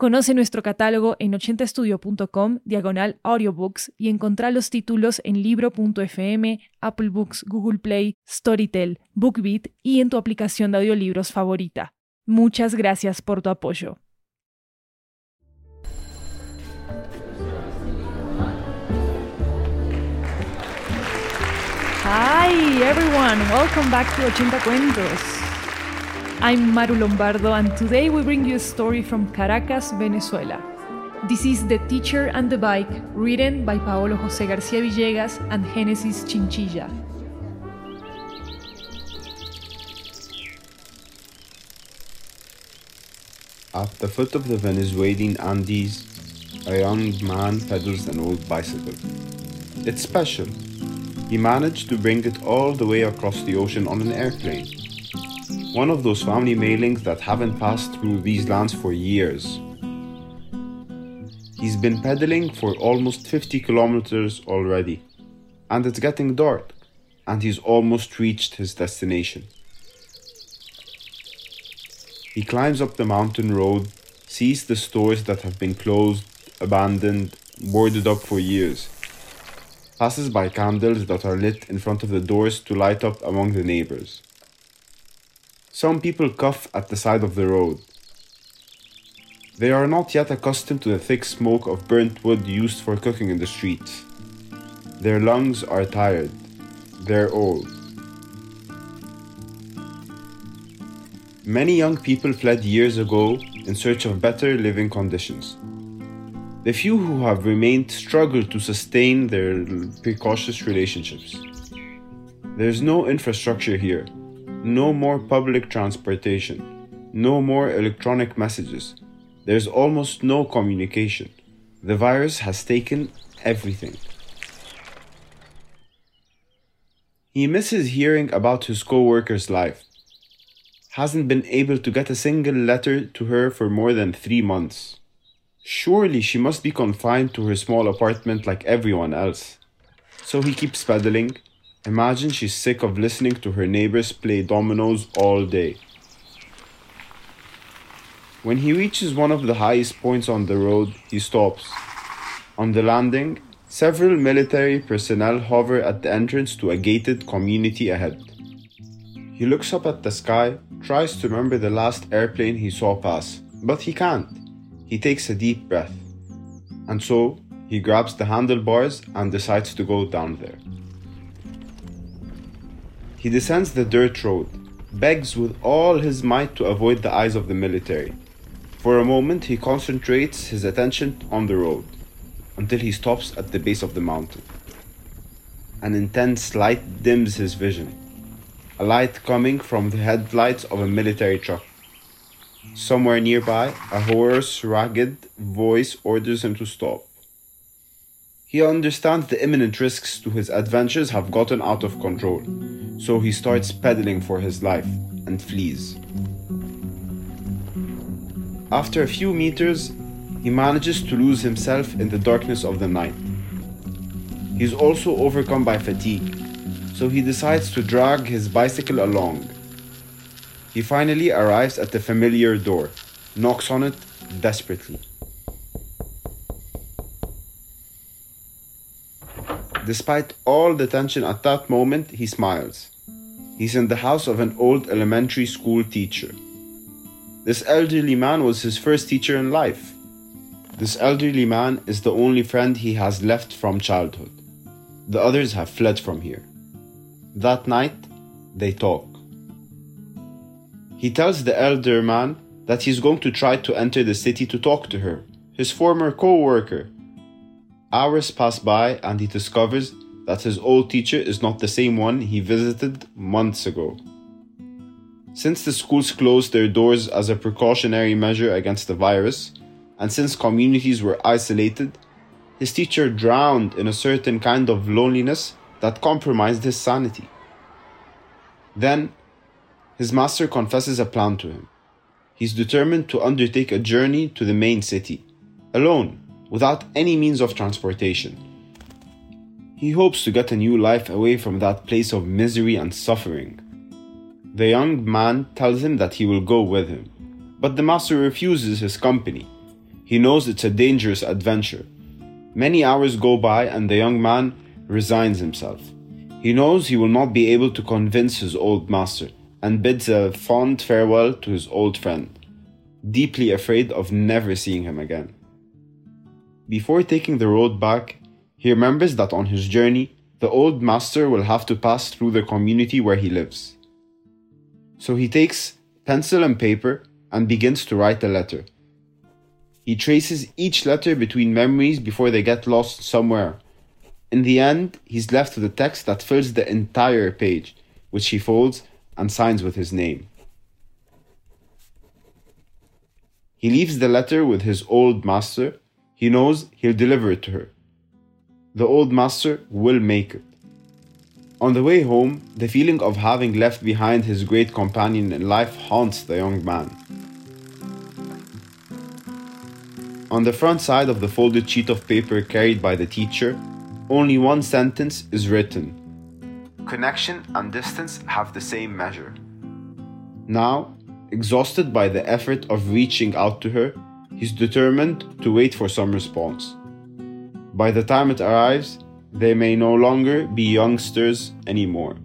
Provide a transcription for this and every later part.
Conoce nuestro catálogo en 80estudio.com, diagonal audiobooks, y encontrá los títulos en libro.fm, Apple Books, Google Play, Storytel, BookBeat y en tu aplicación de audiolibros favorita. Muchas gracias por tu apoyo. Hi everyone, welcome back to 80 Cuentos. I'm Maru Lombardo, and today we bring you a story from Caracas, Venezuela. This is The Teacher and the Bike, written by Paolo José García Villegas and Genesis Chinchilla. At the foot of the Venezuelan Andes, a young man pedals an old bicycle. It's special. He managed to bring it all the way across the ocean on an airplane one of those family mailings that haven't passed through these lands for years. He's been pedaling for almost 50 kilometers already, and it's getting dark, and he's almost reached his destination. He climbs up the mountain road, sees the stores that have been closed, abandoned, boarded up for years, passes by candles that are lit in front of the doors to light up among the neighbors. Some people cough at the side of the road. They are not yet accustomed to the thick smoke of burnt wood used for cooking in the streets. Their lungs are tired. They're old. Many young people fled years ago in search of better living conditions. The few who have remained struggle to sustain their precautious relationships. There's no infrastructure here, no more public transportation. No more electronic messages. There's almost no communication. The virus has taken everything. He misses hearing about his co worker's life. Hasn't been able to get a single letter to her for more than three months. Surely she must be confined to her small apartment like everyone else. So he keeps pedaling, Imagine she's sick of listening to her neighbors play dominoes all day. When he reaches one of the highest points on the road, he stops. On the landing, several military personnel hover at the entrance to a gated community ahead. He looks up at the sky, tries to remember the last airplane he saw pass, but he can't. He takes a deep breath. And so, he grabs the handlebars and decides to go down there. He descends the dirt road, begs with all his might to avoid the eyes of the military. For a moment, he concentrates his attention on the road until he stops at the base of the mountain. An intense light dims his vision, a light coming from the headlights of a military truck. Somewhere nearby, a hoarse, ragged voice orders him to stop. He understands the imminent risks to his adventures have gotten out of control, so he starts pedaling for his life and flees. After a few meters, he manages to lose himself in the darkness of the night. He's also overcome by fatigue, so he decides to drag his bicycle along. He finally arrives at the familiar door, knocks on it desperately. Despite all the tension at that moment, he smiles. He's in the house of an old elementary school teacher. This elderly man was his first teacher in life. This elderly man is the only friend he has left from childhood. The others have fled from here. That night, they talk. He tells the elder man that he's going to try to enter the city to talk to her, his former co worker, Hours pass by and he discovers that his old teacher is not the same one he visited months ago. Since the schools closed their doors as a precautionary measure against the virus, and since communities were isolated, his teacher drowned in a certain kind of loneliness that compromised his sanity. Then, his master confesses a plan to him. He's determined to undertake a journey to the main city, alone, without any means of transportation. He hopes to get a new life away from that place of misery and suffering. The young man tells him that he will go with him, but the master refuses his company. He knows it's a dangerous adventure. Many hours go by and the young man resigns himself. He knows he will not be able to convince his old master and bids a fond farewell to his old friend, deeply afraid of never seeing him again. Before taking the road back, he remembers that on his journey, the old master will have to pass through the community where he lives. So he takes pencil and paper and begins to write a letter. He traces each letter between memories before they get lost somewhere. In the end, he's left with a text that fills the entire page, which he folds and signs with his name. He leaves the letter with his old master. He knows he'll deliver it to her. The old master will make it. On the way home, the feeling of having left behind his great companion in life haunts the young man. On the front side of the folded sheet of paper carried by the teacher, only one sentence is written Connection and distance have the same measure. Now, exhausted by the effort of reaching out to her, he's determined to wait for some response. By the time it arrives, they may no longer be youngsters anymore.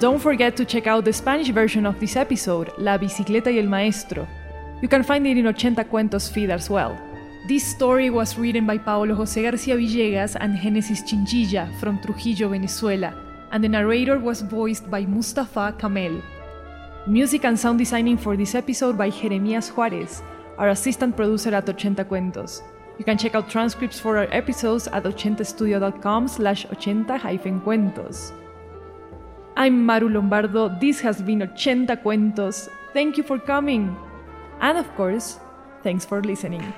Don't forget to check out the Spanish version of this episode, La Bicicleta y el Maestro. You can find it in 80 Cuentos feed as well. This story was written by Paolo José García Villegas and Genesis Chinchilla from Trujillo, Venezuela, and the narrator was voiced by Mustafa Kamel. Music and sound designing for this episode by Jeremías Juárez, our assistant producer at 80 Cuentos. You can check out transcripts for our episodes at 80studio.com slash 80-cuentos. I'm Maru Lombardo. This has been 80 Cuentos. Thank you for coming. And of course, thanks for listening.